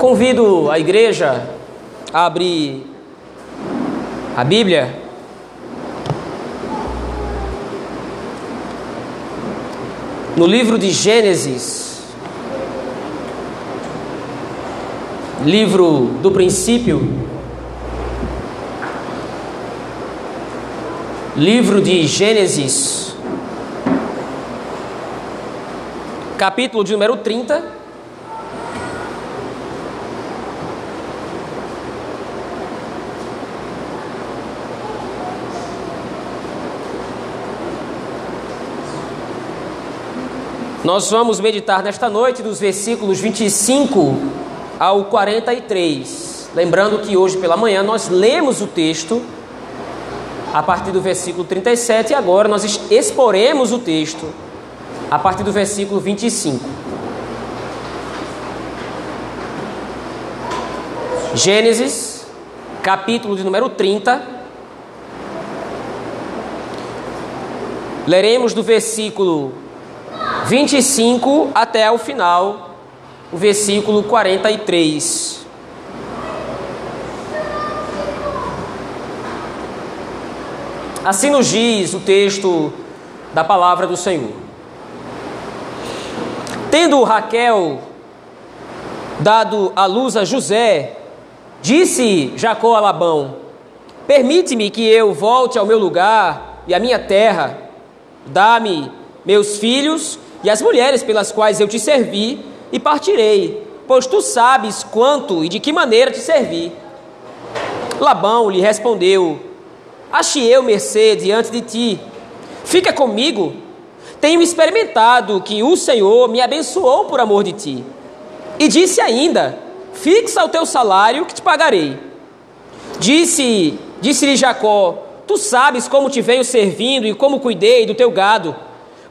Convido a igreja a abrir a Bíblia. No livro de Gênesis, livro do princípio, livro de Gênesis, capítulo de número 30. Nós vamos meditar nesta noite dos versículos 25 ao 43. Lembrando que hoje pela manhã nós lemos o texto a partir do versículo 37 e agora nós exporemos o texto a partir do versículo 25. Gênesis, capítulo de número 30. Leremos do versículo 25 até o final, o versículo 43. Assim nos diz o texto da palavra do Senhor. Tendo Raquel dado a luz a José, disse Jacó a Labão: Permite-me que eu volte ao meu lugar e à minha terra, dá-me meus filhos e as mulheres pelas quais eu te servi, e partirei, pois tu sabes quanto e de que maneira te servi. Labão lhe respondeu: Achei eu mercê diante de ti. Fica comigo. Tenho experimentado que o Senhor me abençoou por amor de ti. E disse ainda: Fixa o teu salário que te pagarei. Disse, disse-lhe Jacó: Tu sabes como te venho servindo e como cuidei do teu gado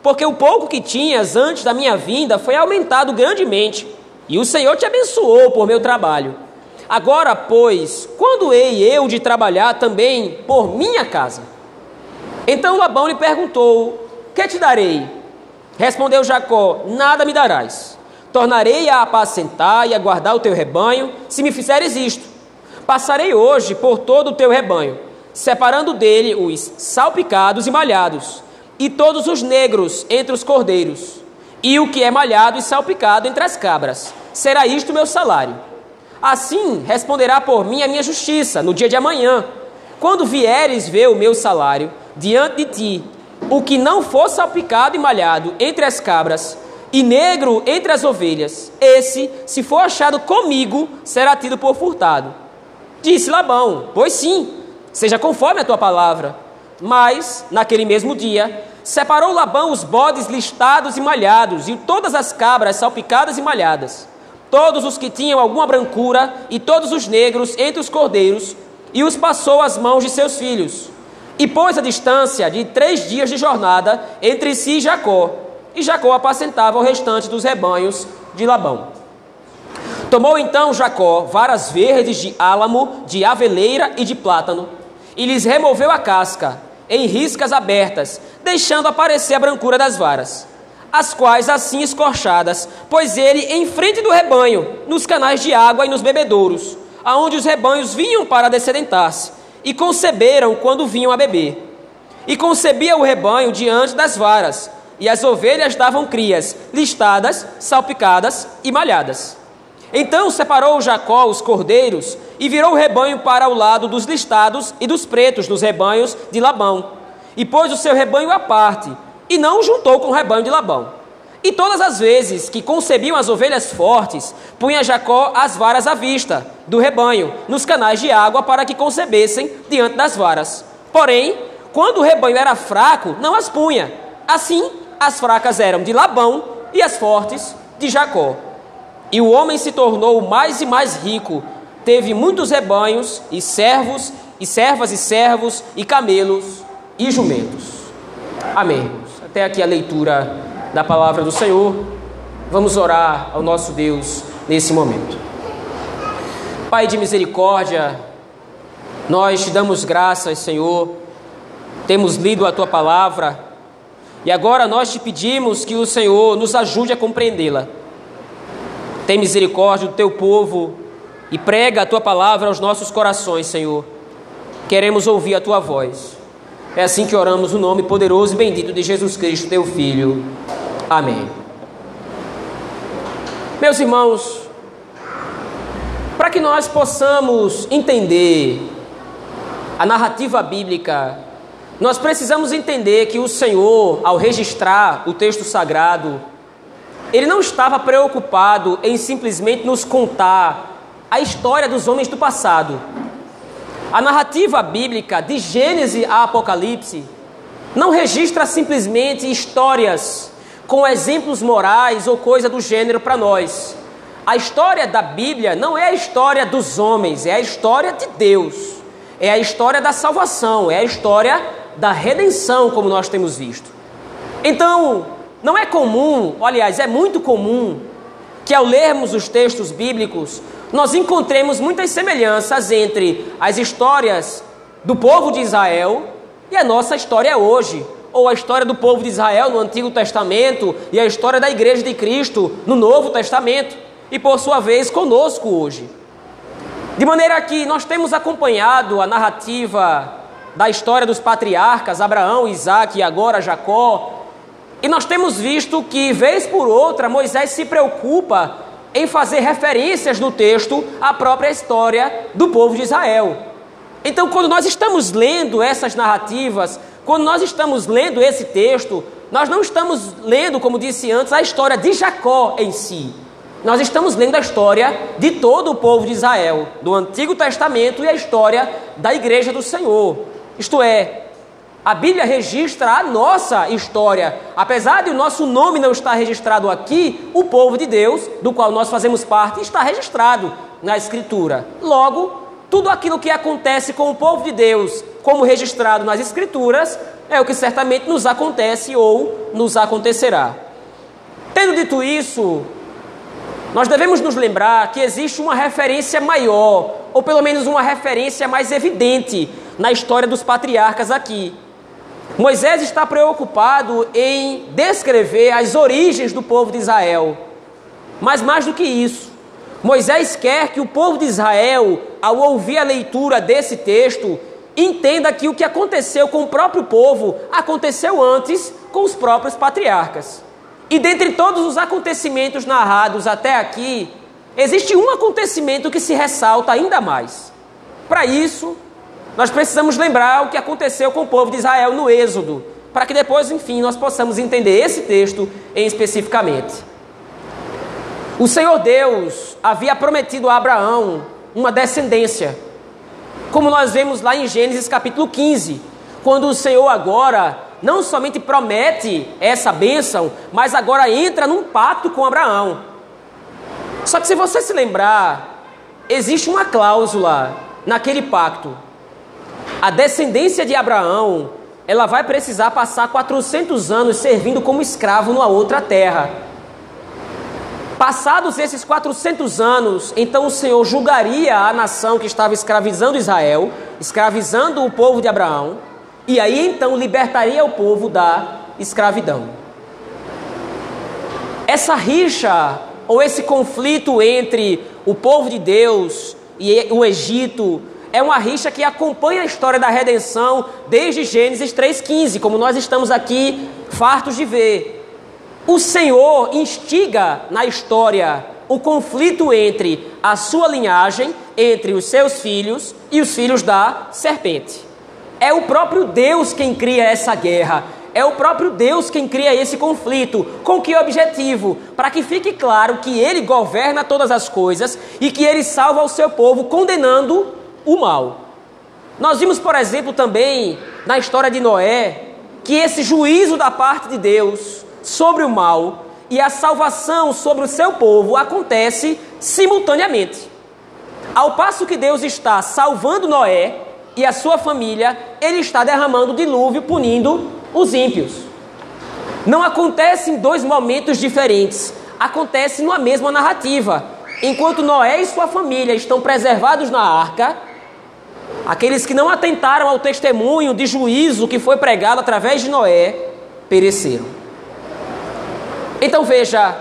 porque o pouco que tinhas antes da minha vinda foi aumentado grandemente, e o Senhor te abençoou por meu trabalho. Agora, pois, quando hei eu de trabalhar também por minha casa? Então Labão lhe perguntou: Que te darei? Respondeu Jacó: Nada me darás. Tornarei a apacentar e a guardar o teu rebanho, se me fizeres isto. Passarei hoje por todo o teu rebanho, separando dele os salpicados e malhados e todos os negros entre os cordeiros, e o que é malhado e salpicado entre as cabras. Será isto meu salário. Assim responderá por mim a minha justiça no dia de amanhã, quando vieres ver o meu salário diante de ti, o que não for salpicado e malhado entre as cabras, e negro entre as ovelhas, esse, se for achado comigo, será tido por furtado. Disse Labão: Pois sim, seja conforme a tua palavra. Mas, naquele mesmo dia, Separou Labão os bodes listados e malhados, e todas as cabras salpicadas e malhadas, todos os que tinham alguma brancura, e todos os negros entre os cordeiros, e os passou às mãos de seus filhos. E pôs a distância de três dias de jornada entre si e Jacó, e Jacó apacentava o restante dos rebanhos de Labão. Tomou então Jacó varas verdes de álamo, de aveleira e de plátano, e lhes removeu a casca, em riscas abertas, deixando aparecer a brancura das varas, as quais assim escorchadas, pôs ele em frente do rebanho, nos canais de água e nos bebedouros, aonde os rebanhos vinham para descedentar-se, e conceberam quando vinham a beber. E concebia o rebanho diante das varas, e as ovelhas davam crias, listadas, salpicadas e malhadas. Então separou Jacó os cordeiros e virou o rebanho para o lado dos listados e dos pretos dos rebanhos de Labão, e pôs o seu rebanho à parte, e não o juntou com o rebanho de Labão. E todas as vezes que concebiam as ovelhas fortes, punha Jacó as varas à vista do rebanho, nos canais de água, para que concebessem diante das varas. Porém, quando o rebanho era fraco, não as punha. Assim, as fracas eram de Labão e as fortes de Jacó. E o homem se tornou mais e mais rico, teve muitos rebanhos e servos, e servas e servos, e camelos e jumentos. Amém. Até aqui a leitura da palavra do Senhor. Vamos orar ao nosso Deus nesse momento. Pai de misericórdia, nós te damos graças, Senhor. Temos lido a tua palavra e agora nós te pedimos que o Senhor nos ajude a compreendê-la Tem misericórdia do teu povo e prega a tua palavra aos nossos corações, Senhor. Queremos ouvir a tua voz. É assim que oramos o nome poderoso e bendito de Jesus Cristo, teu Filho. Amém. Meus irmãos, para que nós possamos entender a narrativa bíblica, nós precisamos entender que o Senhor, ao registrar o texto sagrado, ele não estava preocupado em simplesmente nos contar a história dos homens do passado. A narrativa bíblica, de Gênesis a Apocalipse, não registra simplesmente histórias com exemplos morais ou coisa do gênero para nós. A história da Bíblia não é a história dos homens, é a história de Deus. É a história da salvação, é a história da redenção, como nós temos visto. Então, não é comum, aliás, é muito comum, que ao lermos os textos bíblicos, nós encontremos muitas semelhanças entre as histórias do povo de Israel e a nossa história hoje, ou a história do povo de Israel no Antigo Testamento e a história da Igreja de Cristo no Novo Testamento, e por sua vez conosco hoje. De maneira que nós temos acompanhado a narrativa da história dos patriarcas, Abraão, Isaac e agora Jacó, e nós temos visto que, vez por outra, Moisés se preocupa em fazer referências no texto à própria história do povo de Israel. Então, quando nós estamos lendo essas narrativas, quando nós estamos lendo esse texto, nós não estamos lendo, como disse antes, a história de Jacó em si. Nós estamos lendo a história de todo o povo de Israel, do Antigo Testamento e a história da Igreja do Senhor. Isto é, a Bíblia registra a nossa história. Apesar de o nosso nome não estar registrado aqui, o povo de Deus, do qual nós fazemos parte, está registrado na Escritura. Logo, tudo aquilo que acontece com o povo de Deus, como registrado nas Escrituras, é o que certamente nos acontece ou nos acontecerá. Tendo dito isso, nós devemos nos lembrar que existe uma referência maior, ou pelo menos uma referência mais evidente na história dos patriarcas aqui. Moisés está preocupado em descrever as origens do povo de Israel. Mas mais do que isso, Moisés quer que o povo de Israel, ao ouvir a leitura desse texto, entenda que o que aconteceu com o próprio povo aconteceu antes com os próprios patriarcas. E dentre todos os acontecimentos narrados até aqui, existe um acontecimento que se ressalta ainda mais. Para isso, nós precisamos lembrar o que aconteceu com o povo de Israel no Êxodo, para que depois, enfim, nós possamos entender esse texto em especificamente. O Senhor Deus havia prometido a Abraão uma descendência, como nós vemos lá em Gênesis capítulo 15, quando o Senhor agora não somente promete essa bênção, mas agora entra num pacto com Abraão. Só que se você se lembrar, existe uma cláusula naquele pacto a descendência de Abraão, ela vai precisar passar 400 anos servindo como escravo numa outra terra. Passados esses 400 anos, então o Senhor julgaria a nação que estava escravizando Israel, escravizando o povo de Abraão, e aí então libertaria o povo da escravidão. Essa rixa ou esse conflito entre o povo de Deus e o Egito é uma rixa que acompanha a história da redenção desde Gênesis 3,15, como nós estamos aqui fartos de ver. O Senhor instiga na história o conflito entre a sua linhagem, entre os seus filhos e os filhos da serpente. É o próprio Deus quem cria essa guerra. É o próprio Deus quem cria esse conflito. Com que objetivo? Para que fique claro que ele governa todas as coisas e que ele salva o seu povo, condenando o mal. Nós vimos, por exemplo, também na história de Noé, que esse juízo da parte de Deus sobre o mal e a salvação sobre o seu povo acontece simultaneamente. Ao passo que Deus está salvando Noé e a sua família, ele está derramando dilúvio, punindo os ímpios. Não acontece em dois momentos diferentes, acontece numa mesma narrativa. Enquanto Noé e sua família estão preservados na arca, Aqueles que não atentaram ao testemunho de juízo que foi pregado através de Noé pereceram. Então veja,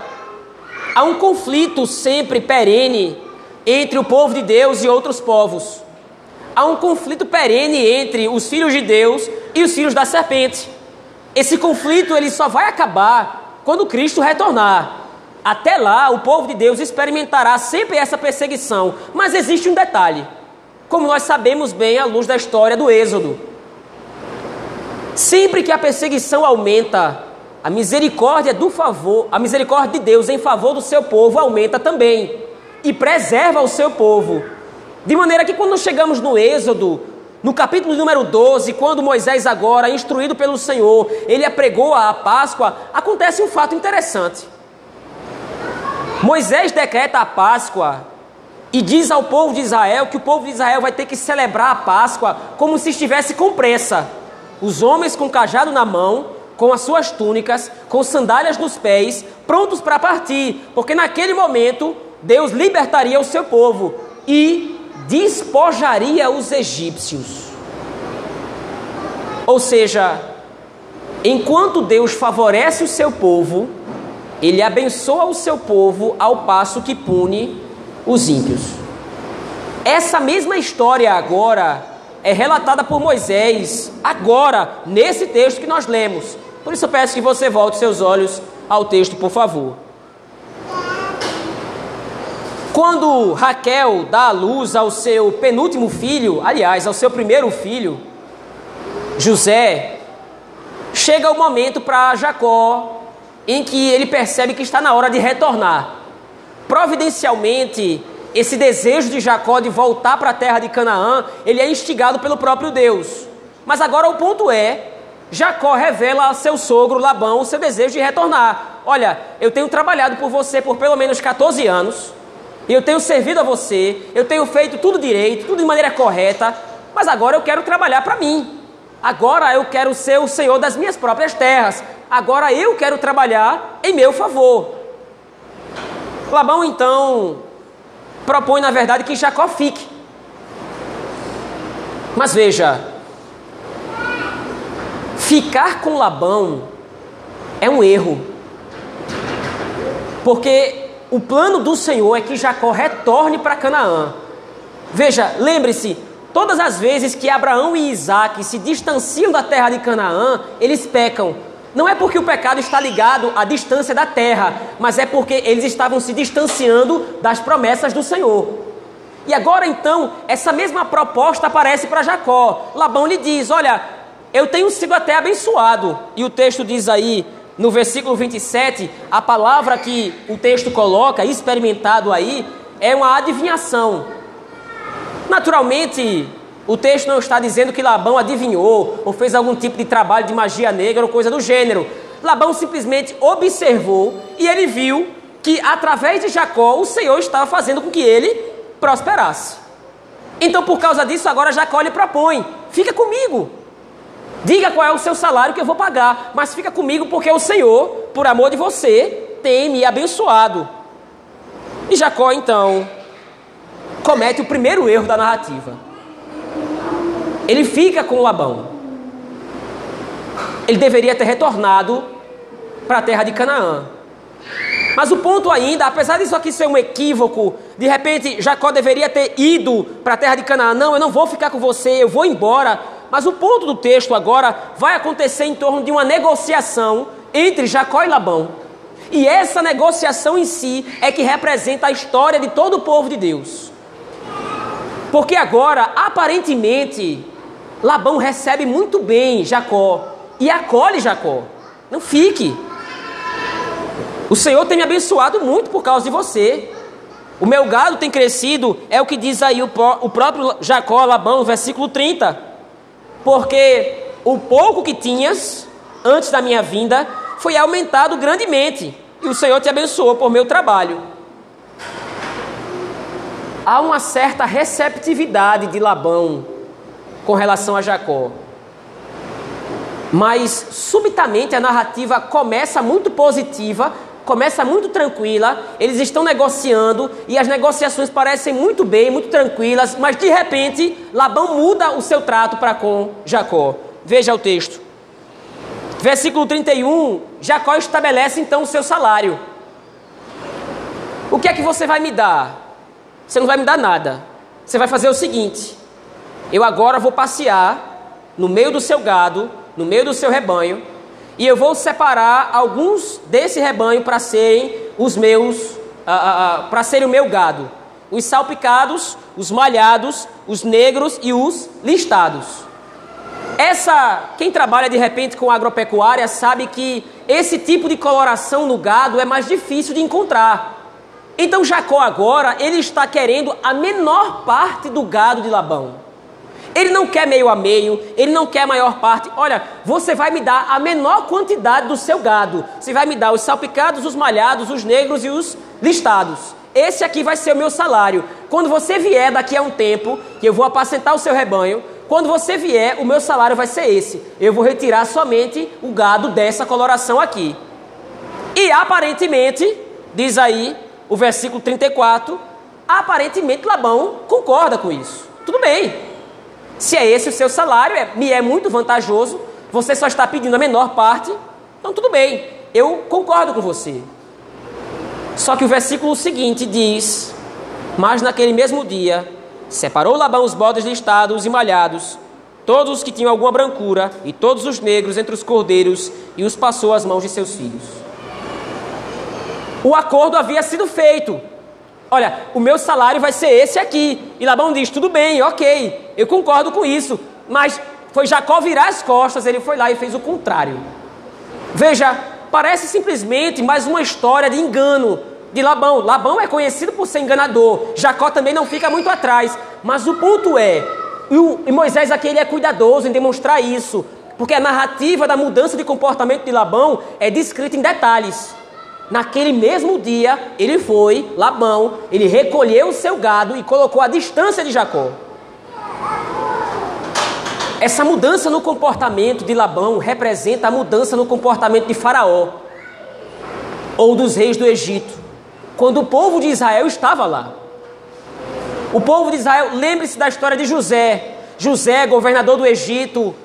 Há um conflito sempre perene entre o povo de Deus e outros povos. Há um conflito perene entre os filhos de Deus e os filhos da serpente. Esse conflito ele só vai acabar quando Cristo retornar. Até lá, o povo de Deus experimentará sempre essa perseguição. Mas existe um detalhe, como nós sabemos bem à luz da história do Êxodo. Sempre que a perseguição aumenta, a misericórdia do favor, a misericórdia de Deus em favor do seu povo aumenta também e preserva o seu povo. De maneira que quando chegamos no Êxodo, no capítulo número 12, quando Moisés agora, instruído pelo Senhor, ele apregou a Páscoa, acontece um fato interessante. Moisés decreta a Páscoa e diz ao povo de Israel que o povo de Israel vai ter que celebrar a Páscoa como se estivesse com pressa. Os homens com cajado na mão, com as suas túnicas, com sandálias nos pés, prontos para partir, porque naquele momento Deus libertaria o seu povo e despojaria os egípcios. Ou seja, enquanto Deus favorece o seu povo, ele abençoa o seu povo ao passo que pune os ímpios. Essa mesma história agora é relatada por Moisés, agora, nesse texto que nós lemos. Por isso eu peço que você volte seus olhos ao texto, por favor. Quando Raquel dá a luz ao seu penúltimo filho, aliás, ao seu primeiro filho, José, chega o momento para Jacó em que ele percebe que está na hora de retornar. Providencialmente, esse desejo de Jacó de voltar para a terra de Canaã, ele é instigado pelo próprio Deus. Mas agora o ponto é, Jacó revela a seu sogro Labão o seu desejo de retornar. Olha, eu tenho trabalhado por você por pelo menos 14 anos, eu tenho servido a você, eu tenho feito tudo direito, tudo de maneira correta, mas agora eu quero trabalhar para mim. Agora eu quero ser o senhor das minhas próprias terras agora eu quero trabalhar em meu favor. Labão então propõe, na verdade, que Jacó fique. Mas veja, ficar com Labão é um erro. Porque o plano do Senhor é que Jacó retorne para Canaã. Veja, lembre-se, todas as vezes que Abraão e Isaac se distanciam da terra de Canaã, eles pecam. Não é porque o pecado está ligado à distância da terra, mas é porque eles estavam se distanciando das promessas do Senhor. E agora então, essa mesma proposta aparece para Jacó. Labão lhe diz: Olha, eu tenho sido até abençoado. E o texto diz aí, no versículo 27, a palavra que o texto coloca, experimentado aí, é uma adivinhação. Naturalmente, o texto não está dizendo que Labão adivinhou ou fez algum tipo de trabalho de magia negra ou coisa do gênero. Labão simplesmente observou e ele viu que através de Jacó o Senhor estava fazendo com que ele prosperasse. Então, por causa disso, agora Jacó lhe propõe: fica comigo. Diga qual é o seu salário que eu vou pagar, mas fica comigo porque o Senhor, por amor de você, tem me abençoado. E Jacó, então, comete o primeiro erro da narrativa ele fica com Labão. Ele deveria ter retornado para a terra de Canaã. Mas o ponto ainda, apesar disso aqui ser um equívoco, de repente Jacó deveria ter ido para a terra de Canaã. Não, eu não vou ficar com você, eu vou embora. Mas o ponto do texto agora vai acontecer em torno de uma negociação entre Jacó e Labão. E essa negociação em si é que representa a história de todo o povo de Deus. Porque agora, aparentemente, Labão recebe muito bem Jacó e acolhe Jacó. Não fique. O Senhor tem me abençoado muito por causa de você. O meu gado tem crescido, é o que diz aí o, próprio Jacó, Labão, no versículo 30. Porque o pouco que tinhas antes da minha vinda foi aumentado grandemente, e o Senhor te abençoou por meu trabalho. Há uma certa receptividade de Labão com relação a Jacó. Mas subitamente a narrativa começa muito positiva, começa muito tranquila, eles estão negociando e as negociações parecem muito bem, muito tranquilas, mas de repente Labão muda o seu trato para com Jacó. Veja o texto. Versículo 31, Jacó estabelece então o seu salário. O que é que você vai me dar? Você não vai me dar nada. Você vai fazer o seguinte: eu agora vou passear no meio do seu gado, no meio do seu rebanho, e eu vou separar alguns desse rebanho para serem os meus, para serem o meu gado. Os salpicados, os malhados, os negros e os listados. Essa, quem trabalha de repente com agropecuária sabe que esse tipo de coloração no gado é mais difícil de encontrar. Então Jacó agora, ele está querendo a menor parte do gado de Labão. Ele não quer meio a meio, ele não quer maior parte. Olha, você vai me dar a menor quantidade do seu gado. Você vai me dar os salpicados, os malhados, os negros e os listados. Esse aqui vai ser o meu salário. Quando você vier daqui a um tempo, que eu vou apacentar o seu rebanho, quando você vier, o meu salário vai ser esse. Eu vou retirar somente o gado dessa coloração aqui. E aparentemente, diz aí o versículo 34, aparentemente Labão concorda com isso. Tudo bem. Se é esse o seu salário, é, me é muito vantajoso, você só está pedindo a menor parte, então tudo bem, eu concordo com você. Só que o versículo seguinte diz: Mas naquele mesmo dia, separou Labão os bodes listados e malhados, todos os que tinham alguma brancura, e todos os negros entre os cordeiros, e os passou às mãos de seus filhos. O acordo havia sido feito. Olha, o meu salário vai ser esse aqui. E Labão diz: tudo bem, ok, eu concordo com isso. Mas foi Jacó virar as costas, ele foi lá e fez o contrário. Veja, parece simplesmente mais uma história de engano de Labão. Labão é conhecido por ser enganador. Jacó também não fica muito atrás. Mas o ponto é, e Moisés aqui ele é cuidadoso em demonstrar isso, porque a narrativa da mudança de comportamento de Labão é descrita em detalhes. Naquele mesmo dia, ele foi, Labão, ele recolheu o seu gado e colocou a distância de Jacó. Essa mudança no comportamento de Labão representa a mudança no comportamento de Faraó ou dos reis do Egito, quando o povo de Israel estava lá. O povo de Israel, lembre-se da história de José. José, governador do Egito,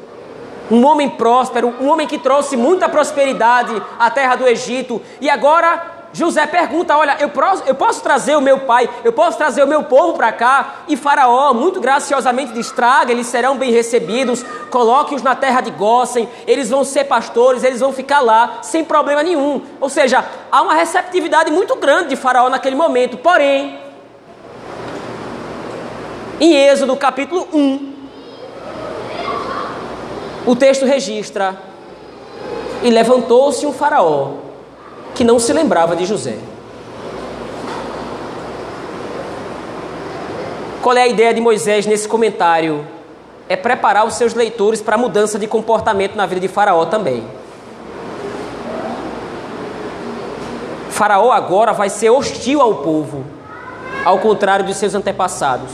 um homem próspero, um homem que trouxe muita prosperidade à terra do Egito. E agora José pergunta: Olha, eu posso, eu posso trazer o meu pai, eu posso trazer o meu povo para cá? E Faraó, muito graciosamente, diz: Traga, eles serão bem recebidos, coloque-os na terra de Gósen, eles vão ser pastores, eles vão ficar lá sem problema nenhum. Ou seja, há uma receptividade muito grande de Faraó naquele momento. Porém, em Êxodo capítulo 1, o texto registra: E levantou-se um faraó que não se lembrava de José. Qual é a ideia de Moisés nesse comentário? É preparar os seus leitores para a mudança de comportamento na vida de Faraó também. Faraó agora vai ser hostil ao povo, ao contrário de seus antepassados.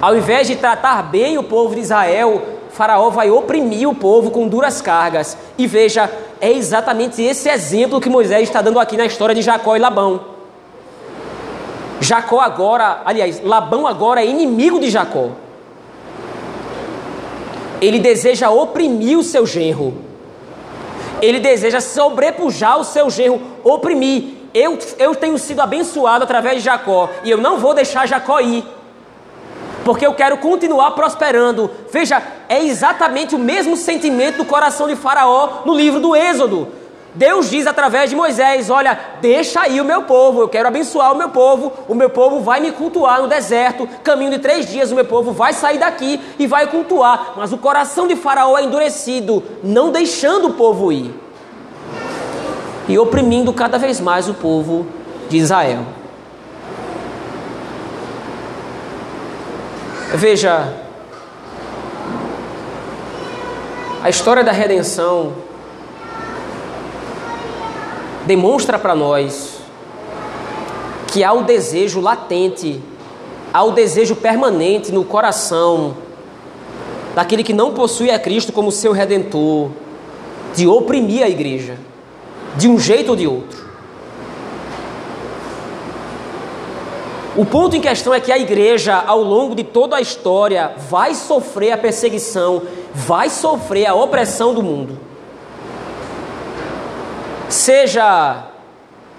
Ao invés de tratar bem o povo de Israel, Faraó vai oprimir o povo com duras cargas. E veja, é exatamente esse exemplo que Moisés está dando aqui na história de Jacó e Labão. Jacó agora, aliás, Labão agora é inimigo de Jacó. Ele deseja oprimir o seu genro. Ele deseja sobrepujar o seu genro, oprimir. Eu, eu tenho sido abençoado através de Jacó e eu não vou deixar Jacó ir porque eu quero continuar prosperando. Veja, é exatamente o mesmo sentimento do coração de Faraó no livro do Êxodo. Deus diz através de Moisés: Olha, deixa aí o meu povo, eu quero abençoar o meu povo. O meu povo vai me cultuar no deserto. Caminho de três dias, o meu povo vai sair daqui e vai cultuar. Mas o coração de Faraó é endurecido, não deixando o povo ir e oprimindo cada vez mais o povo de Israel. Veja, a história da redenção demonstra para nós que há o desejo latente, há o desejo permanente no coração daquele que não possui a Cristo como seu redentor, de oprimir a igreja, de um jeito ou de outro. O ponto em questão é que a igreja, ao longo de toda a história, vai sofrer a perseguição, vai sofrer a opressão do mundo. Seja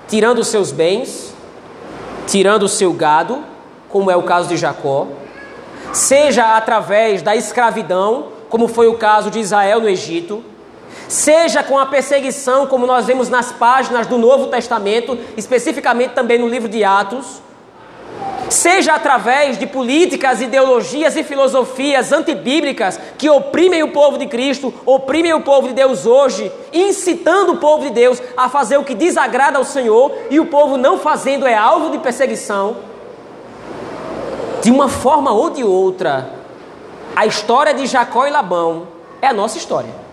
tirando seus bens, tirando seu gado, como é o caso de Jacó, seja através da escravidão, como foi o caso de Israel no Egito, seja com a perseguição, como nós vemos nas páginas do Novo Testamento, especificamente também no livro de Atos, seja através de políticas, ideologias e filosofias antibíblicas que oprimem o povo de Cristo, oprimem o povo de Deus hoje, incitando o povo de Deus a fazer o que desagrada ao Senhor e o povo não fazendo é alvo de perseguição. De uma forma ou de outra, a história de Jacó e Labão é a nossa história.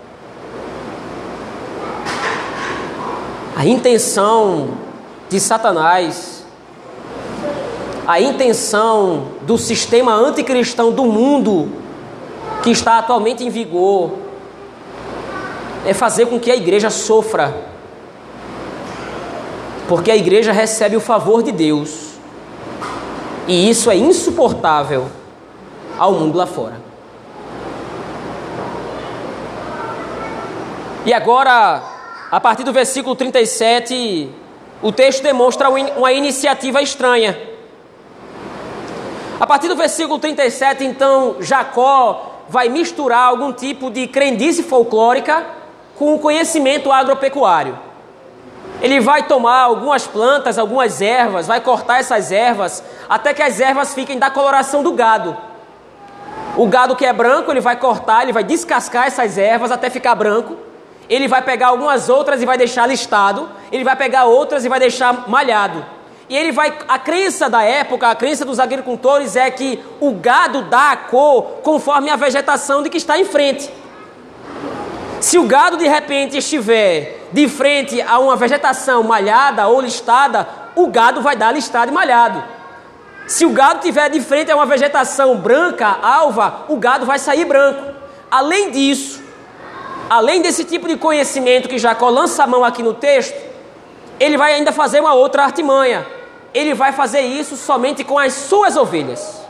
A intenção de Satanás a intenção do sistema anticristão do mundo que está atualmente em vigor é fazer com que a igreja sofra, porque a igreja recebe o favor de Deus, e isso é insuportável ao mundo lá fora. E agora, a partir do versículo 37, o texto demonstra uma iniciativa estranha. A partir do versículo 37, então, Jacó vai misturar algum tipo de crendice folclórica com o conhecimento agropecuário. Ele vai tomar algumas plantas, algumas ervas, vai cortar essas ervas, até que as ervas fiquem da coloração do gado. O gado que é branco, ele vai cortar, ele vai descascar essas ervas até ficar branco. Ele vai pegar algumas outras e vai deixar listado. Ele vai pegar outras e vai deixar malhado. E ele vai. A crença da época, a crença dos agricultores é que o gado dá a cor conforme a vegetação de que está em frente. Se o gado de repente estiver de frente a uma vegetação malhada ou listada, o gado vai dar listado e malhado. Se o gado estiver de frente a uma vegetação branca, alva, o gado vai sair branco. Além disso, além desse tipo de conhecimento que Jacó lança a mão aqui no texto, ele vai ainda fazer uma outra artimanha ele vai fazer isso somente com as suas ovelhas.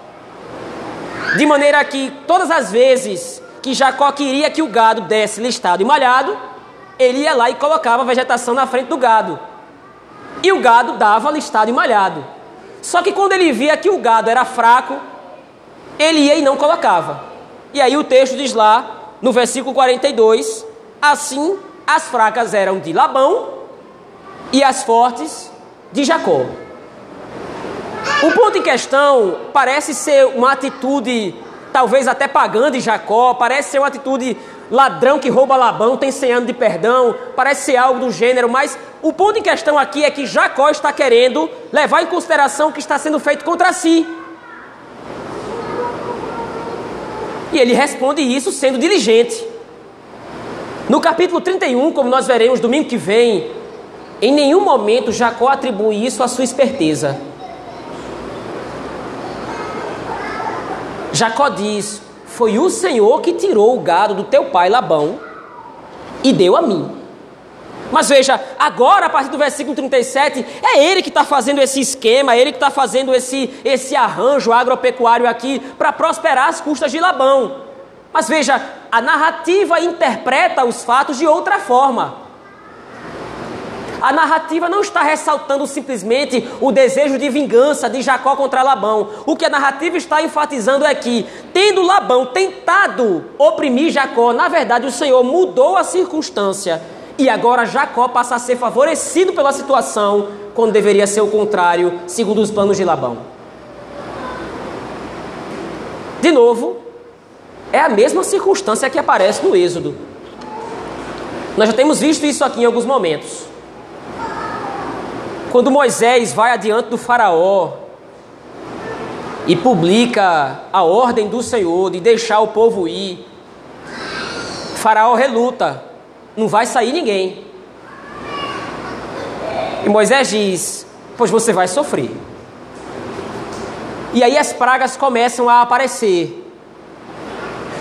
De maneira que todas as vezes que Jacó queria que o gado desse listado e malhado, ele ia lá e colocava a vegetação na frente do gado. E o gado dava listado e malhado. Só que quando ele via que o gado era fraco, ele ia e não colocava. E aí o texto diz lá, no versículo 42, assim as fracas eram de Labão e as fortes de Jacó. O ponto em questão parece ser uma atitude, talvez até pagã de Jacó, parece ser uma atitude ladrão que rouba Labão, tem 100 anos de perdão, parece ser algo do gênero, mas o ponto em questão aqui é que Jacó está querendo levar em consideração o que está sendo feito contra si. E ele responde isso sendo diligente. No capítulo 31, como nós veremos domingo que vem, em nenhum momento Jacó atribui isso à sua esperteza. Jacó diz: Foi o Senhor que tirou o gado do teu pai Labão e deu a mim. Mas veja, agora a partir do versículo 37, é ele que está fazendo esse esquema, é ele que está fazendo esse, esse arranjo agropecuário aqui para prosperar as custas de Labão. Mas veja, a narrativa interpreta os fatos de outra forma. A narrativa não está ressaltando simplesmente o desejo de vingança de Jacó contra Labão. O que a narrativa está enfatizando é que, tendo Labão tentado oprimir Jacó, na verdade o Senhor mudou a circunstância e agora Jacó passa a ser favorecido pela situação, quando deveria ser o contrário, segundo os planos de Labão. De novo, é a mesma circunstância que aparece no Êxodo. Nós já temos visto isso aqui em alguns momentos. Quando Moisés vai adiante do Faraó e publica a ordem do Senhor de deixar o povo ir, Faraó reluta, não vai sair ninguém. E Moisés diz: Pois você vai sofrer. E aí as pragas começam a aparecer.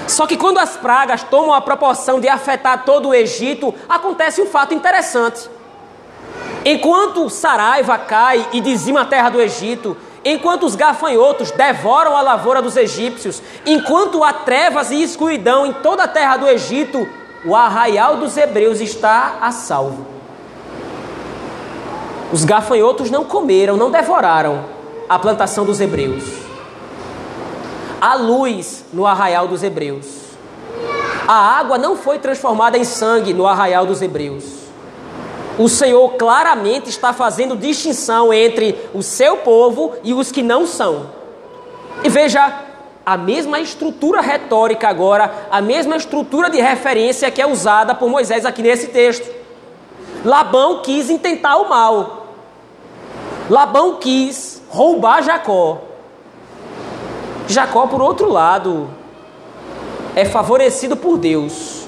Só que quando as pragas tomam a proporção de afetar todo o Egito, acontece um fato interessante. Enquanto Saraiva cai e dizima a terra do Egito, enquanto os gafanhotos devoram a lavoura dos egípcios, enquanto há trevas e escuridão em toda a terra do Egito, o arraial dos hebreus está a salvo. Os gafanhotos não comeram, não devoraram a plantação dos hebreus. Há luz no arraial dos hebreus. A água não foi transformada em sangue no arraial dos hebreus. O Senhor claramente está fazendo distinção entre o seu povo e os que não são. E veja a mesma estrutura retórica agora, a mesma estrutura de referência que é usada por Moisés aqui nesse texto. Labão quis intentar o mal. Labão quis roubar Jacó. Jacó, por outro lado, é favorecido por Deus.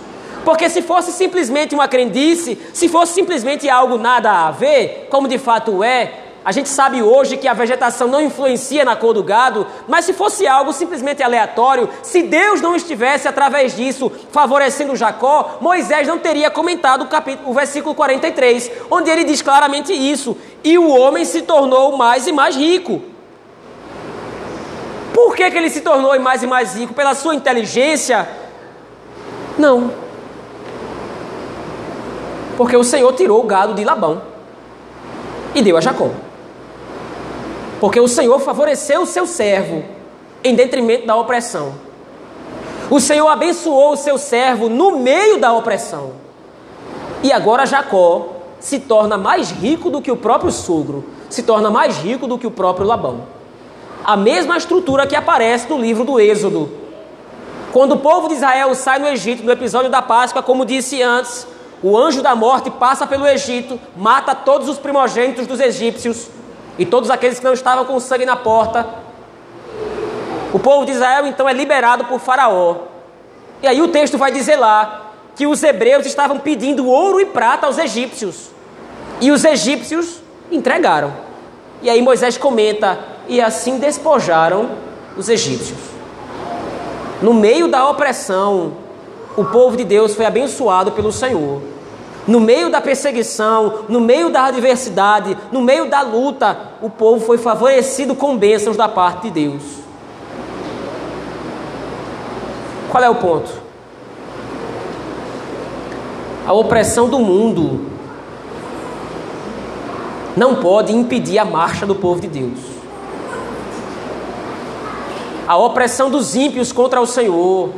Porque se fosse simplesmente uma crendice, se fosse simplesmente algo nada a ver, como de fato é, a gente sabe hoje que a vegetação não influencia na cor do gado, mas se fosse algo simplesmente aleatório, se Deus não estivesse através disso favorecendo Jacó, Moisés não teria comentado o, capítulo, o versículo 43, onde ele diz claramente isso: e o homem se tornou mais e mais rico. Por que, que ele se tornou mais e mais rico? Pela sua inteligência? Não. Porque o Senhor tirou o gado de Labão e deu a Jacó. Porque o Senhor favoreceu o seu servo em detrimento da opressão. O Senhor abençoou o seu servo no meio da opressão. E agora Jacó se torna mais rico do que o próprio sogro, se torna mais rico do que o próprio Labão. A mesma estrutura que aparece no livro do Êxodo. Quando o povo de Israel sai no Egito, no episódio da Páscoa, como disse antes, o anjo da morte passa pelo Egito, mata todos os primogênitos dos egípcios e todos aqueles que não estavam com sangue na porta. O povo de Israel então é liberado por Faraó. E aí o texto vai dizer lá que os hebreus estavam pedindo ouro e prata aos egípcios. E os egípcios entregaram. E aí Moisés comenta: e assim despojaram os egípcios. No meio da opressão, o povo de Deus foi abençoado pelo Senhor. No meio da perseguição, no meio da adversidade, no meio da luta, o povo foi favorecido com bênçãos da parte de Deus. Qual é o ponto? A opressão do mundo não pode impedir a marcha do povo de Deus. A opressão dos ímpios contra o Senhor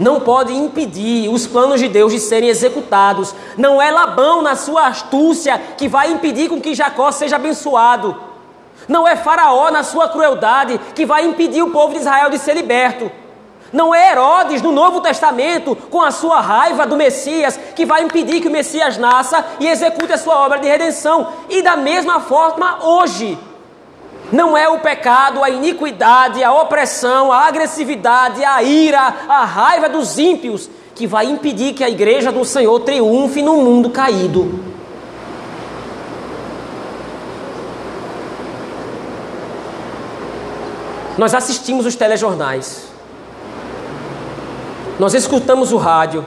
não pode impedir os planos de Deus de serem executados. Não é Labão, na sua astúcia, que vai impedir com que Jacó seja abençoado. Não é Faraó, na sua crueldade, que vai impedir o povo de Israel de ser liberto. Não é Herodes, no Novo Testamento, com a sua raiva do Messias, que vai impedir que o Messias nasça e execute a sua obra de redenção. E da mesma forma, hoje, não é o pecado, a iniquidade, a opressão, a agressividade, a ira, a raiva dos ímpios que vai impedir que a igreja do Senhor triunfe no mundo caído. Nós assistimos os telejornais. Nós escutamos o rádio.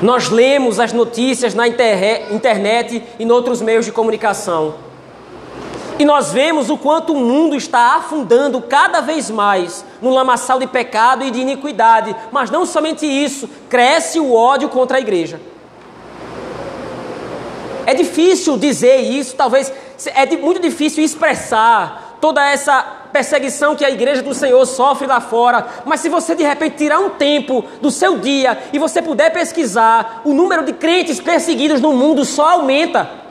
Nós lemos as notícias na internet e em outros meios de comunicação. E nós vemos o quanto o mundo está afundando cada vez mais no lamaçal de pecado e de iniquidade. Mas não somente isso, cresce o ódio contra a igreja. É difícil dizer isso, talvez é muito difícil expressar toda essa perseguição que a igreja do Senhor sofre lá fora. Mas se você de repente tirar um tempo do seu dia e você puder pesquisar, o número de crentes perseguidos no mundo só aumenta.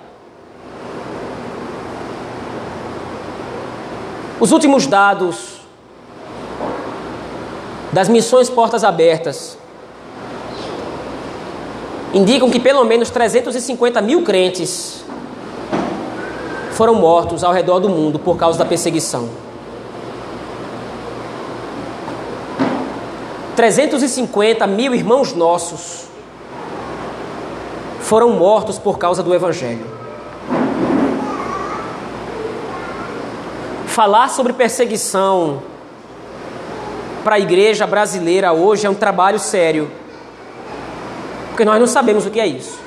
Os últimos dados das missões Portas Abertas indicam que pelo menos 350 mil crentes foram mortos ao redor do mundo por causa da perseguição. 350 mil irmãos nossos foram mortos por causa do Evangelho. Falar sobre perseguição para a igreja brasileira hoje é um trabalho sério, porque nós não sabemos o que é isso.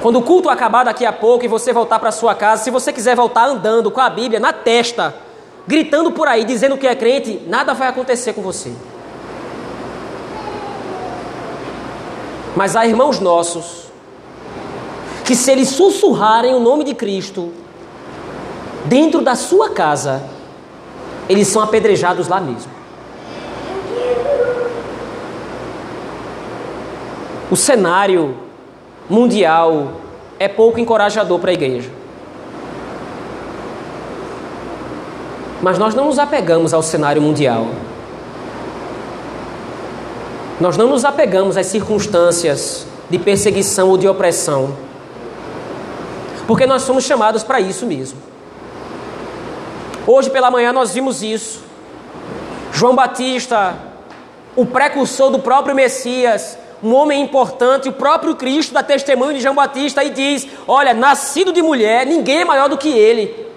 Quando o culto acabar daqui a pouco e você voltar para sua casa, se você quiser voltar andando com a Bíblia na testa, gritando por aí, dizendo que é crente, nada vai acontecer com você. Mas há irmãos nossos que se eles sussurrarem o nome de Cristo dentro da sua casa, eles são apedrejados lá mesmo. O cenário mundial é pouco encorajador para a igreja. Mas nós não nos apegamos ao cenário mundial. Nós não nos apegamos às circunstâncias de perseguição ou de opressão. Porque nós somos chamados para isso mesmo. Hoje pela manhã nós vimos isso. João Batista, o precursor do próprio Messias, um homem importante, o próprio Cristo dá testemunho de João Batista e diz: Olha, nascido de mulher, ninguém é maior do que ele.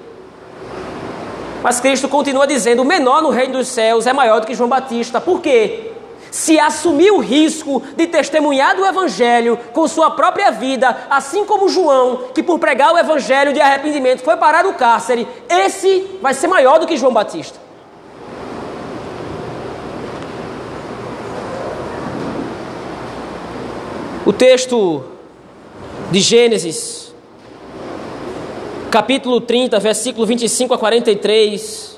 Mas Cristo continua dizendo: o menor no reino dos céus é maior do que João Batista. Por quê? Se assumir o risco de testemunhar do Evangelho com sua própria vida, assim como João, que por pregar o Evangelho de arrependimento foi parar no cárcere, esse vai ser maior do que João Batista. O texto de Gênesis, capítulo 30, versículo 25 a 43,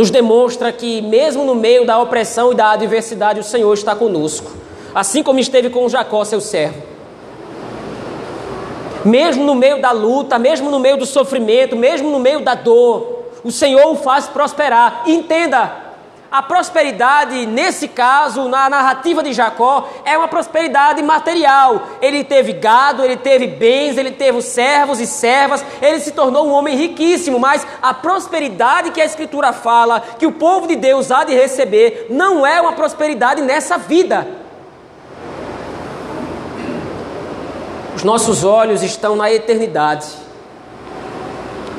nos demonstra que, mesmo no meio da opressão e da adversidade, o Senhor está conosco, assim como esteve com Jacó, seu servo. Mesmo no meio da luta, mesmo no meio do sofrimento, mesmo no meio da dor, o Senhor o faz prosperar. Entenda, a prosperidade, nesse caso, na narrativa de Jacó, é uma prosperidade material. Ele teve gado, ele teve bens, ele teve servos e servas, ele se tornou um homem riquíssimo, mas a prosperidade que a Escritura fala, que o povo de Deus há de receber, não é uma prosperidade nessa vida. Os nossos olhos estão na eternidade.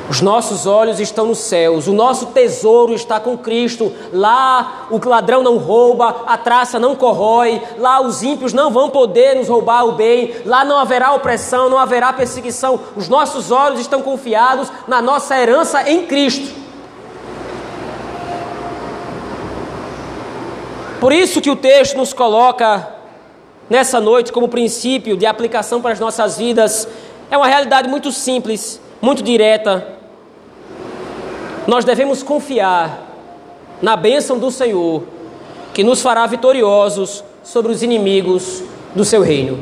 Os nossos olhos estão nos céus, o nosso tesouro está com Cristo. Lá o ladrão não rouba, a traça não corrói, lá os ímpios não vão poder nos roubar o bem, lá não haverá opressão, não haverá perseguição. Os nossos olhos estão confiados na nossa herança em Cristo. Por isso que o texto nos coloca nessa noite como princípio de aplicação para as nossas vidas. É uma realidade muito simples, muito direta, nós devemos confiar na bênção do Senhor, que nos fará vitoriosos sobre os inimigos do seu reino.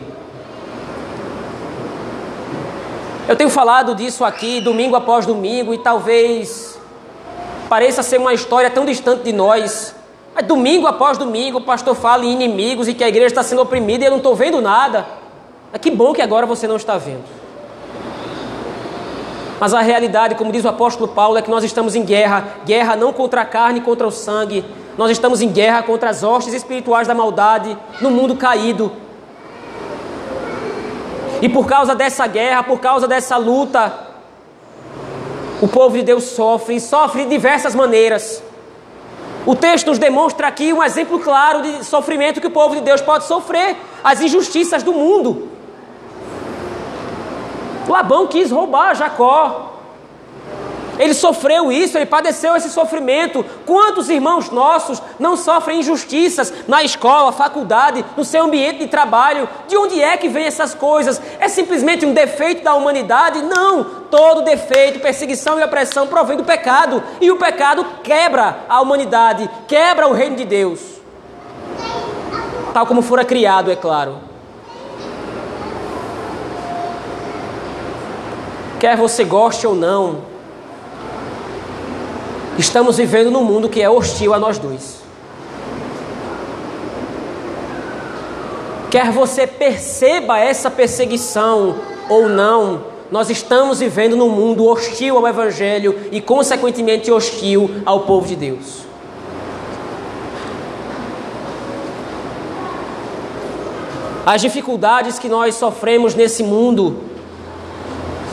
Eu tenho falado disso aqui domingo após domingo e talvez pareça ser uma história tão distante de nós. Mas domingo após domingo o pastor fala em inimigos e que a igreja está sendo oprimida e eu não estou vendo nada. Mas que bom que agora você não está vendo. Mas a realidade, como diz o apóstolo Paulo, é que nós estamos em guerra guerra não contra a carne, contra o sangue. Nós estamos em guerra contra as hostes espirituais da maldade no mundo caído. E por causa dessa guerra, por causa dessa luta, o povo de Deus sofre e sofre de diversas maneiras. O texto nos demonstra aqui um exemplo claro de sofrimento que o povo de Deus pode sofrer, as injustiças do mundo. Labão quis roubar Jacó. Ele sofreu isso, ele padeceu esse sofrimento. Quantos irmãos nossos não sofrem injustiças na escola, faculdade, no seu ambiente de trabalho? De onde é que vem essas coisas? É simplesmente um defeito da humanidade? Não! Todo defeito, perseguição e opressão provém do pecado. E o pecado quebra a humanidade, quebra o reino de Deus. Tal como fora criado, é claro. Quer você goste ou não, estamos vivendo num mundo que é hostil a nós dois. Quer você perceba essa perseguição ou não, nós estamos vivendo num mundo hostil ao Evangelho e, consequentemente, hostil ao povo de Deus. As dificuldades que nós sofremos nesse mundo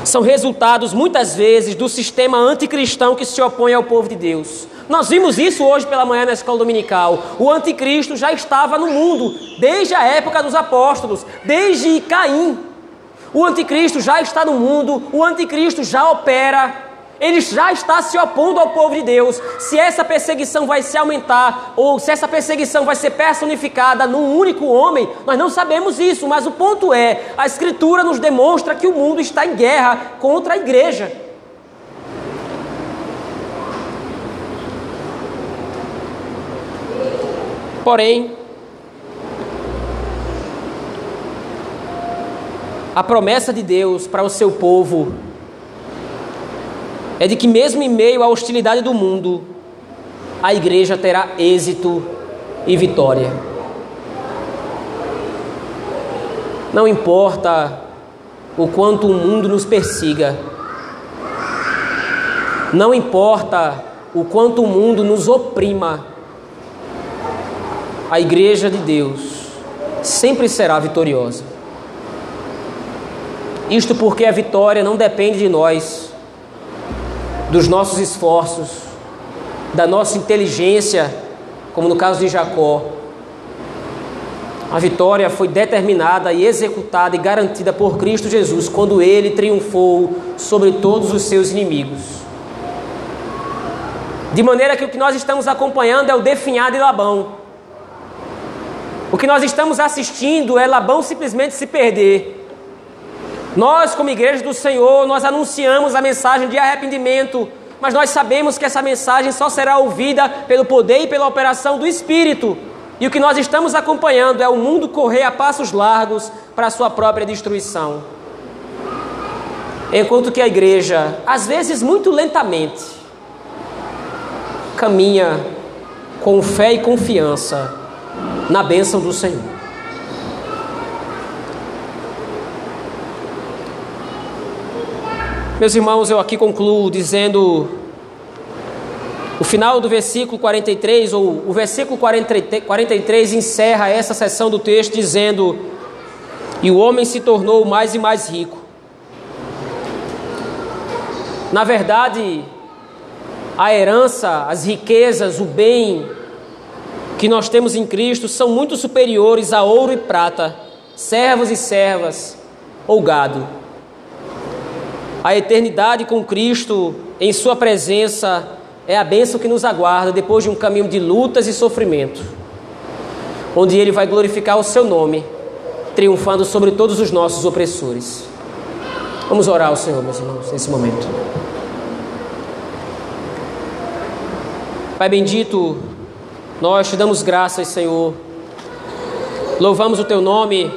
são resultados muitas vezes do sistema anticristão que se opõe ao povo de Deus. Nós vimos isso hoje pela manhã na escola dominical. O anticristo já estava no mundo desde a época dos apóstolos, desde Caim. O anticristo já está no mundo, o anticristo já opera. Ele já está se opondo ao povo de Deus. Se essa perseguição vai se aumentar ou se essa perseguição vai ser personificada num único homem, nós não sabemos isso, mas o ponto é: a Escritura nos demonstra que o mundo está em guerra contra a igreja. Porém, a promessa de Deus para o seu povo é de que, mesmo em meio à hostilidade do mundo, a igreja terá êxito e vitória. Não importa o quanto o mundo nos persiga, não importa o quanto o mundo nos oprima, a igreja de Deus sempre será vitoriosa. Isto porque a vitória não depende de nós, dos nossos esforços, da nossa inteligência, como no caso de Jacó. A vitória foi determinada e executada e garantida por Cristo Jesus quando ele triunfou sobre todos os seus inimigos. De maneira que o que nós estamos acompanhando é o definhar de Labão. O que nós estamos assistindo é Labão simplesmente se perder. Nós, como igreja do Senhor, nós anunciamos a mensagem de arrependimento, mas nós sabemos que essa mensagem só será ouvida pelo poder e pela operação do Espírito. E o que nós estamos acompanhando é o mundo correr a passos largos para a sua própria destruição. Enquanto que a igreja, às vezes muito lentamente, caminha com fé e confiança na bênção do Senhor. Meus irmãos, eu aqui concluo dizendo o final do versículo 43, ou o versículo 43 encerra essa seção do texto dizendo: E o homem se tornou mais e mais rico. Na verdade, a herança, as riquezas, o bem que nós temos em Cristo são muito superiores a ouro e prata, servos e servas ou gado a eternidade com Cristo em Sua presença é a bênção que nos aguarda depois de um caminho de lutas e sofrimento, onde Ele vai glorificar o Seu nome, triunfando sobre todos os nossos opressores. Vamos orar ao Senhor, meus irmãos, nesse momento. Pai bendito, nós te damos graças, Senhor. Louvamos o Teu nome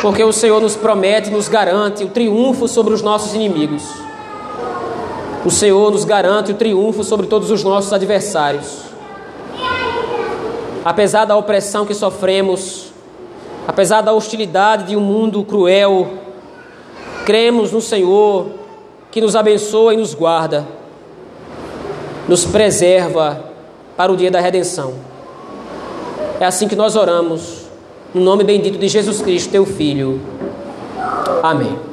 porque o Senhor nos promete, nos garante o triunfo sobre os nossos inimigos. O Senhor nos garante o triunfo sobre todos os nossos adversários. Apesar da opressão que sofremos, apesar da hostilidade de um mundo cruel, cremos no Senhor que nos abençoa e nos guarda, nos preserva para o dia da redenção. É assim que nós oramos no nome bendito de Jesus Cristo, teu Filho. Amém.